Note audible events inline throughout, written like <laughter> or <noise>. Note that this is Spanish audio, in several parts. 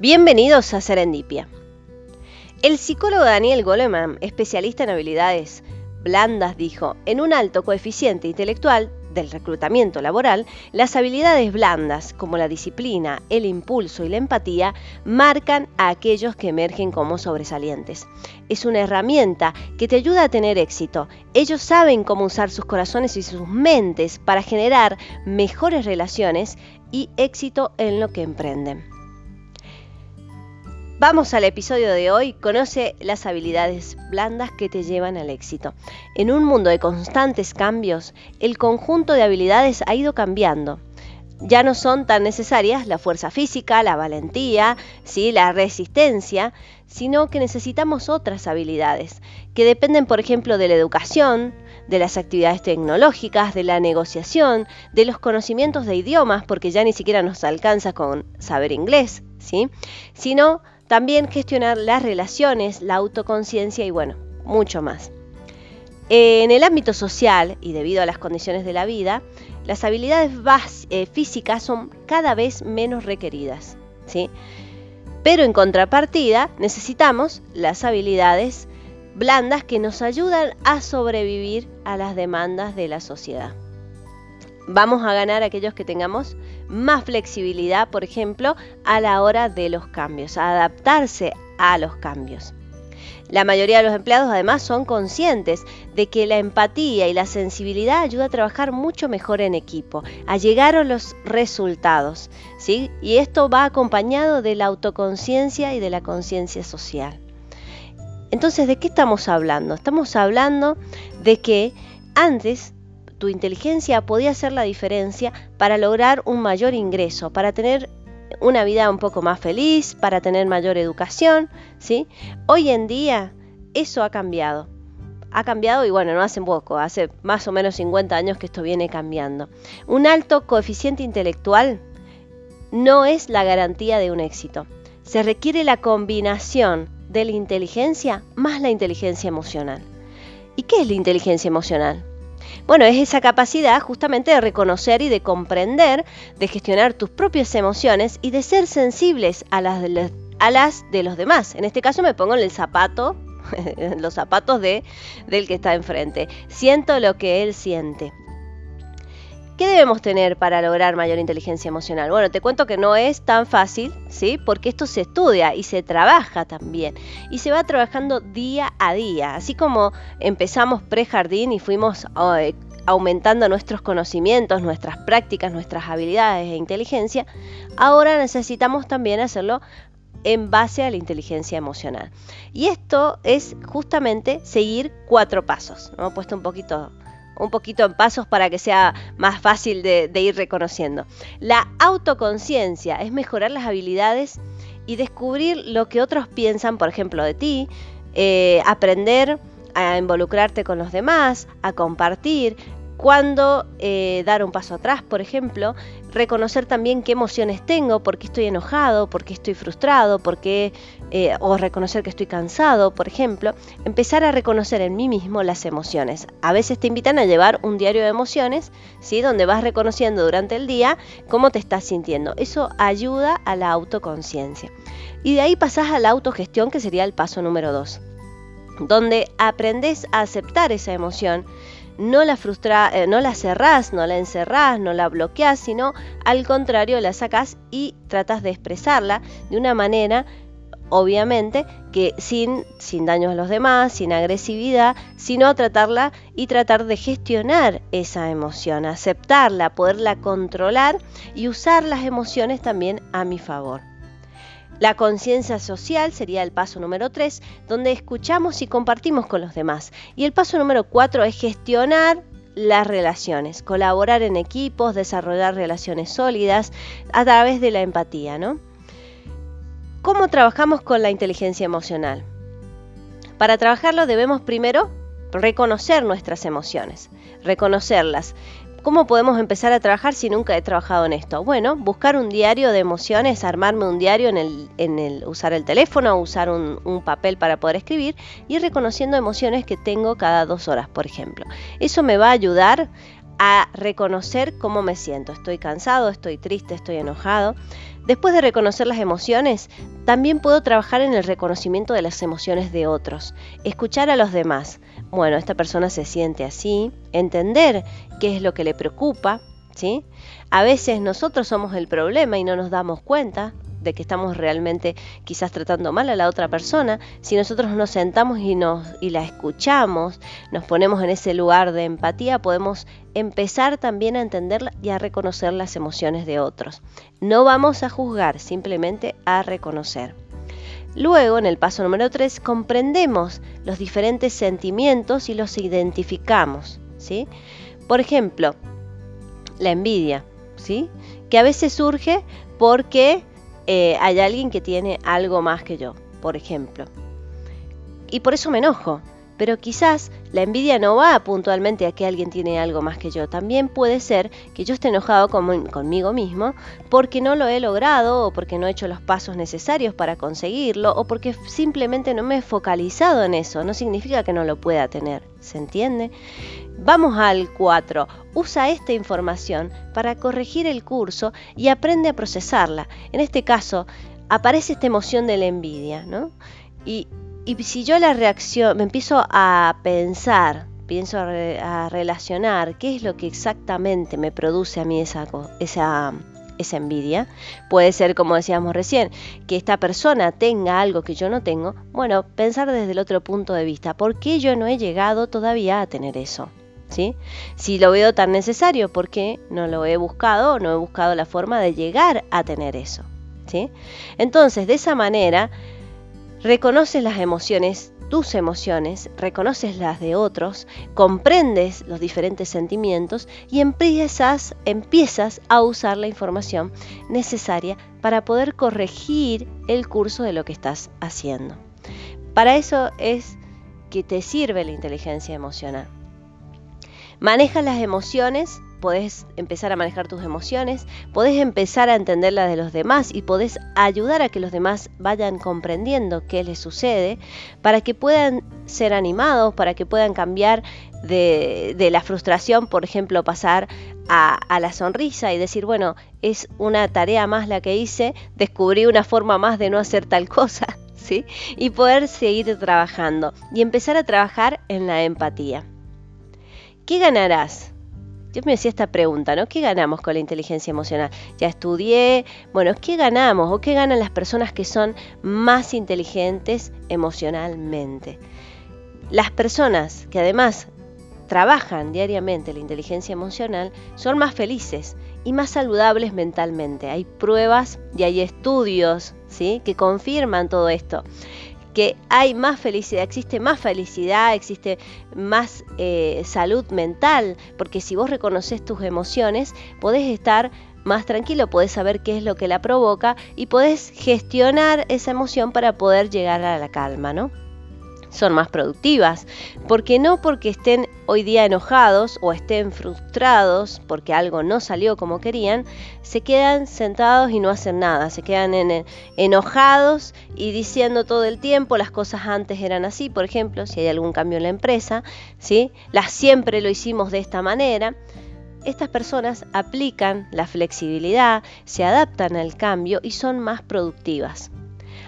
Bienvenidos a Serendipia. El psicólogo Daniel Goleman, especialista en habilidades blandas, dijo, en un alto coeficiente intelectual del reclutamiento laboral, las habilidades blandas, como la disciplina, el impulso y la empatía, marcan a aquellos que emergen como sobresalientes. Es una herramienta que te ayuda a tener éxito. Ellos saben cómo usar sus corazones y sus mentes para generar mejores relaciones y éxito en lo que emprenden. Vamos al episodio de hoy. Conoce las habilidades blandas que te llevan al éxito. En un mundo de constantes cambios, el conjunto de habilidades ha ido cambiando. Ya no son tan necesarias la fuerza física, la valentía, ¿sí? la resistencia, sino que necesitamos otras habilidades que dependen, por ejemplo, de la educación, de las actividades tecnológicas, de la negociación, de los conocimientos de idiomas, porque ya ni siquiera nos alcanza con saber inglés, ¿sí? sino también gestionar las relaciones, la autoconciencia y bueno, mucho más. En el ámbito social y debido a las condiciones de la vida, las habilidades eh, físicas son cada vez menos requeridas. ¿sí? Pero en contrapartida necesitamos las habilidades blandas que nos ayudan a sobrevivir a las demandas de la sociedad. Vamos a ganar aquellos que tengamos más flexibilidad, por ejemplo, a la hora de los cambios, a adaptarse a los cambios. La mayoría de los empleados además son conscientes de que la empatía y la sensibilidad ayuda a trabajar mucho mejor en equipo, a llegar a los resultados, ¿sí? Y esto va acompañado de la autoconciencia y de la conciencia social. Entonces, ¿de qué estamos hablando? Estamos hablando de que antes tu inteligencia podía hacer la diferencia para lograr un mayor ingreso, para tener una vida un poco más feliz, para tener mayor educación, ¿sí? Hoy en día eso ha cambiado. Ha cambiado y bueno, no hace poco, hace más o menos 50 años que esto viene cambiando. Un alto coeficiente intelectual no es la garantía de un éxito. Se requiere la combinación de la inteligencia más la inteligencia emocional. ¿Y qué es la inteligencia emocional? Bueno, es esa capacidad justamente de reconocer y de comprender, de gestionar tus propias emociones y de ser sensibles a las de, a las de los demás. En este caso me pongo en el zapato, <laughs> los zapatos de, del que está enfrente. Siento lo que él siente. ¿Qué debemos tener para lograr mayor inteligencia emocional? Bueno, te cuento que no es tan fácil, ¿sí? Porque esto se estudia y se trabaja también. Y se va trabajando día a día. Así como empezamos pre-jardín y fuimos eh, aumentando nuestros conocimientos, nuestras prácticas, nuestras habilidades e inteligencia, ahora necesitamos también hacerlo en base a la inteligencia emocional. Y esto es justamente seguir cuatro pasos. Hemos puesto un poquito un poquito en pasos para que sea más fácil de, ir reconociendo. La autoconciencia es mejorar las habilidades y descubrir lo que otros piensan, por ejemplo, de ti, eh, aprender a involucrarte con los demás, a compartir, cuando eh, dar un paso atrás, por ejemplo, reconocer también qué emociones tengo, por qué estoy enojado, por qué estoy frustrado, por qué, eh, o reconocer que estoy cansado, por ejemplo, empezar a reconocer en mí mismo las emociones. A veces te invitan a llevar un diario de emociones, ¿sí? donde vas reconociendo durante el día cómo te estás sintiendo. Eso ayuda a la autoconciencia. Y de ahí pasás a la autogestión, que sería el paso número dos, donde aprendes a aceptar esa emoción no la frustra, eh, no la cerrás, no la encerrás, no la bloqueás, sino al contrario la sacás y tratas de expresarla de una manera obviamente que sin, sin daños a los demás, sin agresividad, sino tratarla y tratar de gestionar esa emoción, aceptarla, poderla controlar y usar las emociones también a mi favor. La conciencia social sería el paso número 3, donde escuchamos y compartimos con los demás. Y el paso número 4 es gestionar las relaciones, colaborar en equipos, desarrollar relaciones sólidas a través de la empatía, ¿no? ¿Cómo trabajamos con la inteligencia emocional? Para trabajarlo debemos primero reconocer nuestras emociones, reconocerlas, ¿Cómo podemos empezar a trabajar si nunca he trabajado en esto? Bueno, buscar un diario de emociones, armarme un diario en el, en el usar el teléfono, usar un, papel para poder escribir y reconociendo emociones que tengo cada dos horas, por ejemplo. Eso me va a ayudar a reconocer cómo me siento. Estoy cansado, estoy triste, estoy enojado. Después de reconocer las emociones, también puedo trabajar en el reconocimiento de las emociones de otros, escuchar a los demás. Bueno, esta persona se siente así, entender qué es lo que le preocupa, ¿sí? A veces nosotros somos el problema y no nos damos cuenta, de que estamos realmente quizás tratando mal a la otra persona, si nosotros nos sentamos y, nos, y la escuchamos, nos ponemos en ese lugar de empatía, podemos empezar también a entender y a reconocer las emociones de otros. No vamos a juzgar, simplemente a reconocer. Luego, en el paso número 3, comprendemos los diferentes sentimientos y los identificamos. ¿sí? Por ejemplo, la envidia, ¿sí? que a veces surge porque eh, hay alguien que tiene algo más que yo, por ejemplo. Y por eso me enojo. Pero quizás la envidia no va puntualmente a que alguien tiene algo más que yo. También puede ser que yo esté enojado conmigo mismo porque no lo he logrado o porque no he hecho los pasos necesarios para conseguirlo o porque simplemente no me he focalizado en eso. No significa que no lo pueda tener. ¿Se entiende? Vamos al 4. Usa esta información para corregir el curso y aprende a procesarla. En este caso, aparece esta emoción de la envidia, ¿no? Y y si yo la reacción, me empiezo a pensar, pienso a, relacionar qué es lo que exactamente me produce a mí esa, esa, esa envidia. Puede ser, como decíamos recién, que esta persona tenga algo que yo no tengo. Bueno, pensar desde el otro punto de vista. ¿Por qué yo no he llegado todavía a tener eso? ¿Sí? Si lo veo tan necesario, ¿por qué no lo he buscado no he buscado la forma de llegar a tener eso? ¿Sí? Entonces, de esa manera, reconoces las emociones, tus emociones, reconoces las de otros, comprendes los diferentes sentimientos y empiezas, empiezas a usar la información necesaria para poder corregir el curso de lo que estás haciendo. Para eso es que te sirve la inteligencia emocional. Maneja las emociones podés empezar a manejar tus emociones, podés empezar a entender las de los demás y podés ayudar a que los demás vayan comprendiendo qué les sucede para que puedan ser animados, para que puedan cambiar de, la frustración, por ejemplo, pasar a, a, la sonrisa y decir, bueno, es una tarea más la que hice, descubrí una forma más de no hacer tal cosa. <laughs> ¿Sí? Y poder seguir trabajando y empezar a trabajar en la empatía. ¿Qué ganarás? Yo me hacía esta pregunta, ¿no? ¿Qué ganamos con la inteligencia emocional? Ya estudié, bueno, ¿qué ganamos o qué ganan las personas que son más inteligentes emocionalmente? Las personas que además trabajan diariamente la inteligencia emocional son más felices y más saludables mentalmente. Hay pruebas y hay estudios ¿sí? que confirman todo esto que hay más felicidad, existe más felicidad, existe más eh, salud mental, porque si vos reconoces tus emociones, podés estar más tranquilo, podés saber qué es lo que la provoca y podés gestionar esa emoción para poder llegar a la calma, ¿no? Son más productivas, porque no porque estén hoy día enojados o estén frustrados porque algo no salió como querían, se quedan sentados y no hacen nada, se quedan enojados y diciendo todo el tiempo las cosas antes eran así, por ejemplo, si hay algún cambio en la empresa, ¿sí? Las siempre lo hicimos de esta manera. Estas personas aplican la flexibilidad, se adaptan al cambio y son más productivas.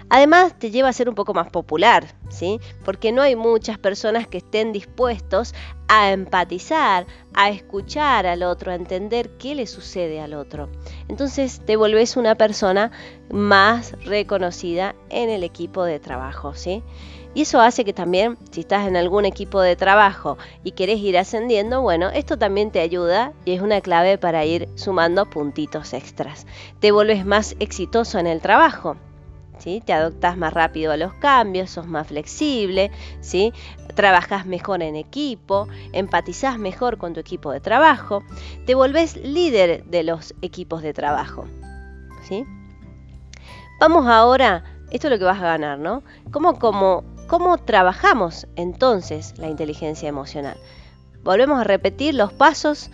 Además, te lleva a ser un poco más popular, ¿sí? Porque no hay muchas personas que estén dispuestos a empatizar, a escuchar al otro, a entender qué le sucede al otro. Entonces, te volvés una persona más reconocida en el equipo de trabajo, ¿sí? Y eso hace que también, si estás en algún equipo de trabajo y querés ir ascendiendo, bueno, esto también te ayuda y es una clave para ir sumando puntitos extras. Te vuelves más exitoso en el trabajo. Te adoptas más rápido a los cambios, sos más flexible, ¿sí? Trabajas mejor en equipo, empatizás mejor con tu equipo de trabajo, te volvés líder de los equipos de trabajo, ¿sí? Vamos ahora, esto es lo que vas a ganar, ¿no? ¿Cómo, cómo, cómo trabajamos entonces la inteligencia emocional? Volvemos a repetir los pasos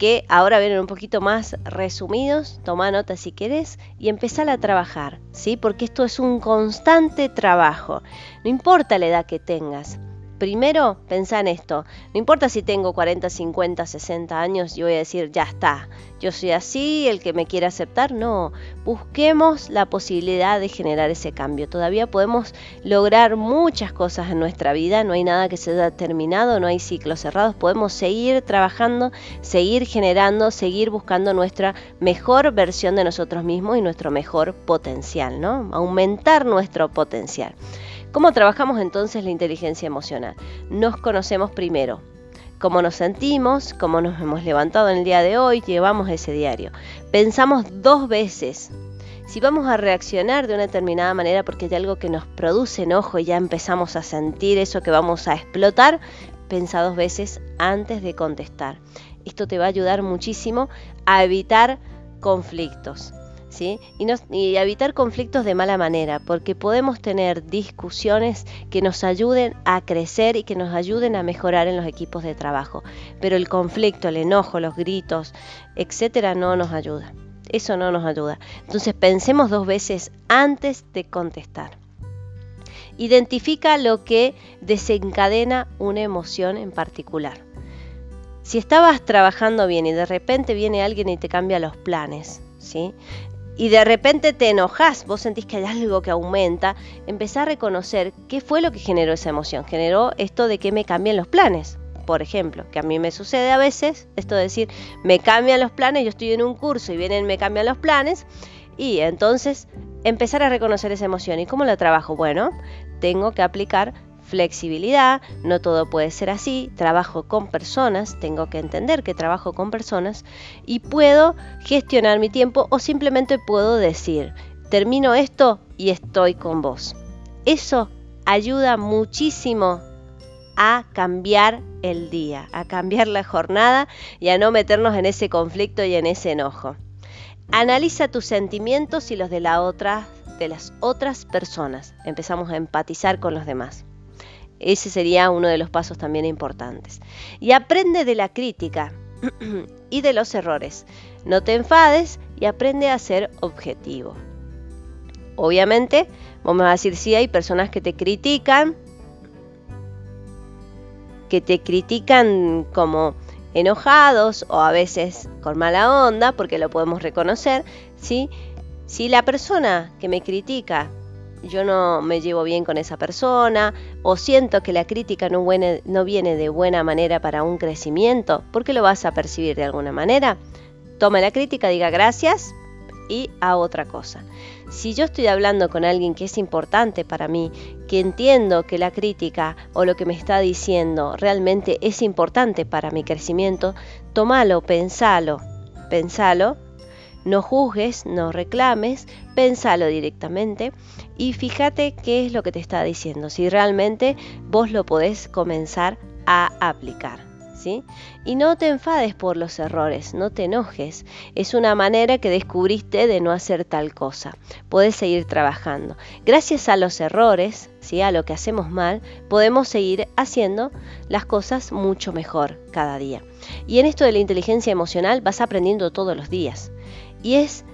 que ahora vienen un poquito más resumidos, toma nota si querés y empezar a trabajar, ¿sí? Porque esto es un constante trabajo, no importa la edad que tengas. Primero pensá en esto. No importa si tengo 40, 50, 60 años y voy a decir, ya está, yo soy así, el que me quiere aceptar. No, busquemos la posibilidad de generar ese cambio. Todavía podemos lograr muchas cosas en nuestra vida, no hay nada que se haya terminado, no hay ciclos cerrados. Podemos seguir trabajando, seguir generando, seguir buscando nuestra mejor versión de nosotros mismos y nuestro mejor potencial, ¿no? Aumentar nuestro potencial. ¿Cómo trabajamos entonces la inteligencia emocional? Nos conocemos primero, cómo nos sentimos, cómo nos hemos levantado en el día de hoy, llevamos ese diario. Pensamos dos veces. Si vamos a reaccionar de una determinada manera porque hay algo que nos produce enojo y ya empezamos a sentir eso que vamos a explotar, pensa dos veces antes de contestar. Esto te va a ayudar muchísimo a evitar conflictos. Y, evitar conflictos de mala manera, porque podemos tener discusiones que nos ayuden a crecer y que nos ayuden a mejorar en los equipos de trabajo. Pero el conflicto, el enojo, los gritos, etcétera, no nos ayuda. Eso no nos ayuda. Entonces pensemos dos veces antes de contestar. Identifica lo que desencadena una emoción en particular. Si estabas trabajando bien y de repente viene alguien y te cambia los planes, ¿sí? Y de repente te enojas, vos sentís que hay algo que aumenta, empezá a reconocer qué fue lo que generó esa emoción. Generó esto de que me cambien los planes, por ejemplo, que a mí me sucede a veces, esto de decir, me cambian los planes, yo estoy en un curso y vienen, me cambian los planes, y entonces empezar a reconocer esa emoción. ¿Y cómo la trabajo? Bueno, tengo que aplicar flexibilidad, no todo puede ser así, trabajo con personas, tengo que entender que trabajo con personas y puedo gestionar mi tiempo o simplemente puedo decir, termino esto y estoy con vos. Eso ayuda muchísimo a cambiar el día, a cambiar la jornada y a no meternos en ese conflicto y en ese enojo. Analiza tus sentimientos y los de de las otras personas. Empezamos a empatizar con los demás. Ese sería uno de los pasos también importantes. Y aprende de la crítica <clears throat> y de los errores. No te enfades y aprende a ser objetivo. Obviamente, vamos a decir, si hay personas que te critican, que te critican como enojados o a veces con mala onda, porque lo podemos reconocer, ¿sí? Si la persona que me critica yo no me llevo bien con esa persona o siento que la crítica no, no viene de buena manera para un crecimiento, ¿por qué lo vas a percibir de alguna manera? Toma la crítica, diga gracias y a otra cosa. Si yo estoy hablando con alguien que es importante para mí, que entiendo que la crítica o lo que me está diciendo realmente es importante para mi crecimiento, tómalo, pensalo, pensalo no juzgues, no reclames, pensalo directamente y fíjate qué es lo que te está diciendo, si realmente vos lo podés comenzar a aplicar. ¿Sí? Y no te enfades por los errores, no te enojes. Es una manera que descubriste de no hacer tal cosa. Podés seguir trabajando. Gracias a los errores, ¿sí? a lo que hacemos mal, podemos seguir haciendo las cosas mucho mejor cada día. Y en esto de la inteligencia emocional vas aprendiendo todos los días. Y es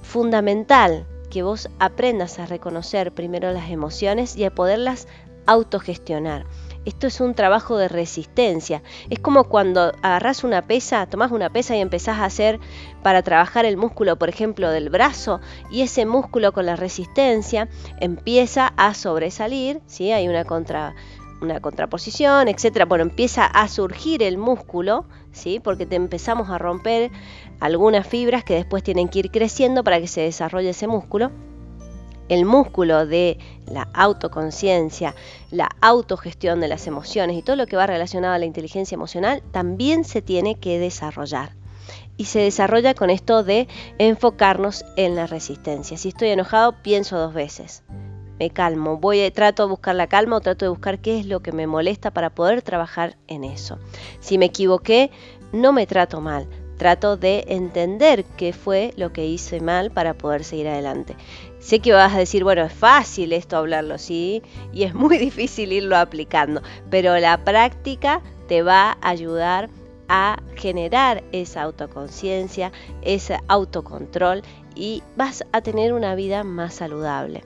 fundamental que vos aprendas a reconocer primero las emociones y a poderlas autogestionar. Esto es un trabajo de resistencia. Es como cuando agarras una pesa, tomás una pesa y empezás a hacer para trabajar el músculo, por ejemplo, del brazo, y ese músculo con la resistencia empieza a sobresalir, ¿sí? Hay una contra una contraposición, etcétera. Bueno, empieza a surgir el músculo, ¿sí? Porque te empezamos a romper algunas fibras que después tienen que ir creciendo para que se desarrolle ese músculo. El músculo de la autoconciencia, la autogestión de las emociones y todo lo que va relacionado a la inteligencia emocional también se tiene que desarrollar. Y se desarrolla con esto de enfocarnos en la resistencia. Si estoy enojado, pienso dos veces me calmo, voy trato de buscar la calma o trato de buscar qué es lo que me molesta para poder trabajar en eso. Si me equivoqué, no me trato mal, trato de entender qué fue lo que hice mal para poder seguir adelante. Sé que vas a decir, bueno, es fácil esto hablarlo, sí, y es muy <laughs> difícil irlo aplicando, pero la práctica te va a ayudar a generar esa autoconciencia, ese autocontrol y vas a tener una vida más saludable.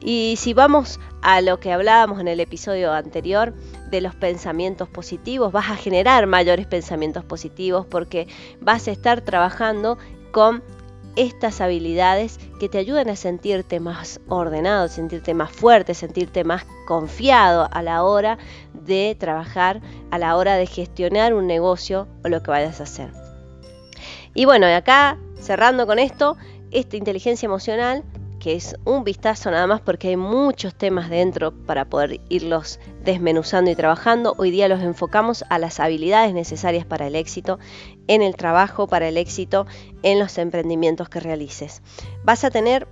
Y si vamos a lo que hablábamos en el episodio anterior de los pensamientos positivos, vas a generar mayores pensamientos positivos porque vas a estar trabajando con estas habilidades que te ayudan a sentirte más ordenado, sentirte más fuerte, sentirte más confiado a la hora de trabajar, a la hora de gestionar un negocio o lo que vayas a hacer. Y bueno, acá cerrando con esto, esta inteligencia emocional que es un vistazo nada más porque hay muchos temas dentro para poder irlos desmenuzando y trabajando. Hoy día los enfocamos a las habilidades necesarias para el éxito en el trabajo, para el éxito en los emprendimientos que realices. Vas a tener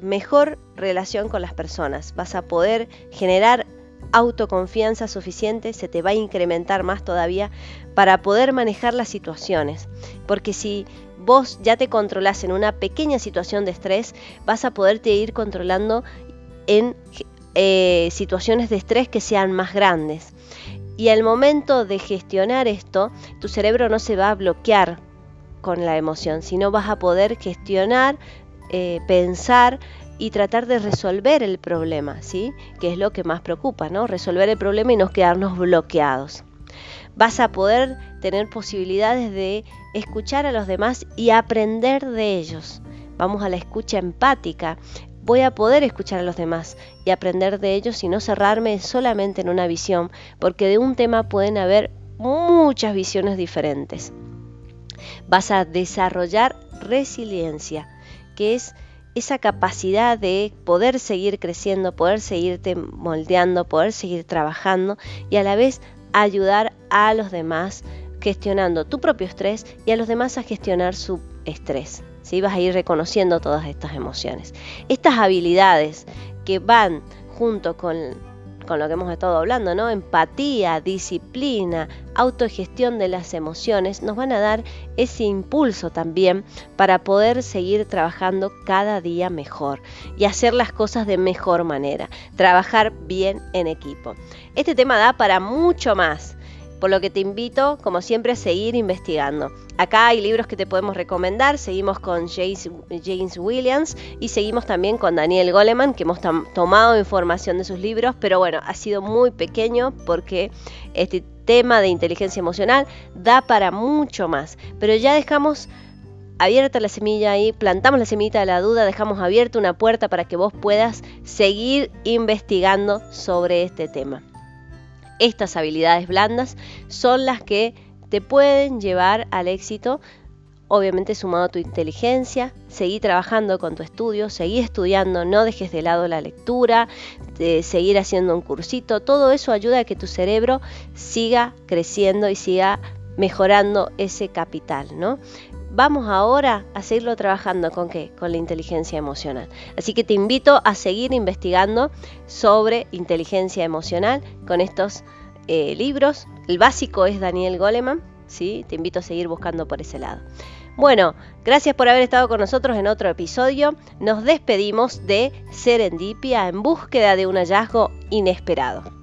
mejor relación con las personas, vas a poder generar autoconfianza suficiente, se te va a incrementar más todavía para poder manejar las situaciones. Porque si vos ya te controlás en una pequeña situación de estrés, vas a poderte ir controlando en eh, situaciones de estrés que sean más grandes. Y al momento de gestionar esto, tu cerebro no se va a bloquear con la emoción, sino vas a poder gestionar, eh, pensar y tratar de resolver el problema, ¿sí? Que es lo que más preocupa, ¿no? Resolver el problema y no quedarnos bloqueados. Vas a poder tener posibilidades de escuchar a los demás y aprender de ellos. Vamos a la escucha empática. Voy a poder escuchar a los demás y aprender de ellos y no cerrarme solamente en una visión, porque de un tema pueden haber muchas visiones diferentes. Vas a desarrollar resiliencia, que es esa capacidad de poder seguir creciendo, poder seguirte moldeando, poder seguir trabajando y a la vez ayudar a los demás gestionando tu propio estrés y a los demás a gestionar su estrés. ¿sí? Vas a ir reconociendo todas estas emociones. Estas habilidades que van junto con, con lo que hemos estado hablando, ¿no? Empatía, disciplina, autogestión de las emociones, nos van a dar ese impulso también para poder seguir trabajando cada día mejor y hacer las cosas de mejor manera, trabajar bien en equipo. Este tema da para mucho más por lo que te invito, como siempre, a seguir investigando. Acá hay libros que te podemos recomendar, seguimos con James, Williams y seguimos también con Daniel Goleman, que hemos tomado información de sus libros, pero bueno, ha sido muy pequeño porque este tema de inteligencia emocional da para mucho más, pero ya dejamos abierta la semilla ahí, plantamos la semillita de la duda, dejamos abierta una puerta para que vos puedas seguir investigando sobre este tema estas habilidades blandas son las que te pueden llevar al éxito, obviamente sumado a tu inteligencia, seguí trabajando con tu estudio, seguí estudiando, no dejes de lado la lectura, de seguir haciendo un cursito, todo eso ayuda a que tu cerebro siga creciendo y siga mejorando ese capital, ¿no? Vamos ahora a seguirlo trabajando con qué? Con la inteligencia emocional. Así que te invito a seguir investigando sobre inteligencia emocional con estos eh, libros. El básico es Daniel Goleman, ¿sí? Te invito a seguir buscando por ese lado. Bueno, gracias por haber estado con nosotros en otro episodio. Nos despedimos de Serendipia en búsqueda de un hallazgo inesperado.